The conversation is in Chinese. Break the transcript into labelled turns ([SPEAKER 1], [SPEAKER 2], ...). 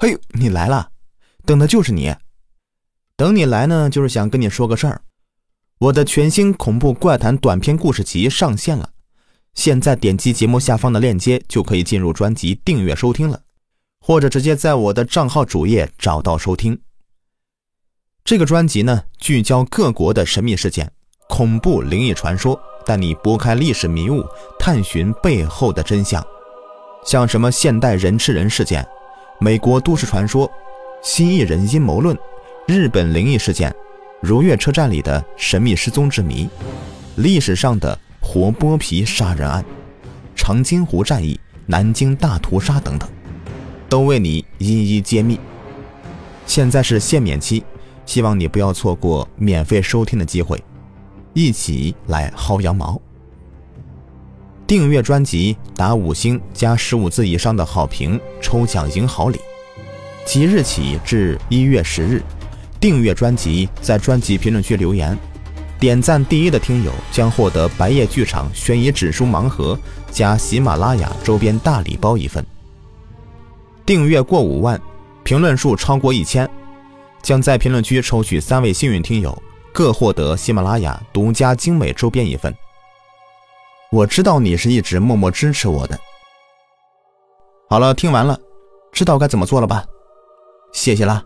[SPEAKER 1] 嘿，你来了，等的就是你。等你来呢，就是想跟你说个事儿。我的全新恐怖怪谈短篇故事集上线了，现在点击节目下方的链接就可以进入专辑订阅收听了，或者直接在我的账号主页找到收听。这个专辑呢，聚焦各国的神秘事件、恐怖灵异传说，带你拨开历史迷雾，探寻背后的真相。像什么现代人吃人事件、美国都市传说、蜥蜴人阴谋论、日本灵异事件、如月车站里的神秘失踪之谜、历史上的活剥皮杀人案、长津湖战役、南京大屠杀等等，都为你一一揭秘。现在是限免期，希望你不要错过免费收听的机会，一起来薅羊毛。订阅专辑打五星加十五字以上的好评，抽奖赢好礼。即日起至一月十日，订阅专辑在专辑评论区留言，点赞第一的听友将获得白夜剧场悬疑指数盲盒加喜马拉雅周边大礼包一份。订阅过五万，评论数超过一千，将在评论区抽取三位幸运听友，各获得喜马拉雅独家精美周边一份。我知道你是一直默默支持我的。好了，听完了，知道该怎么做了吧？谢谢啦。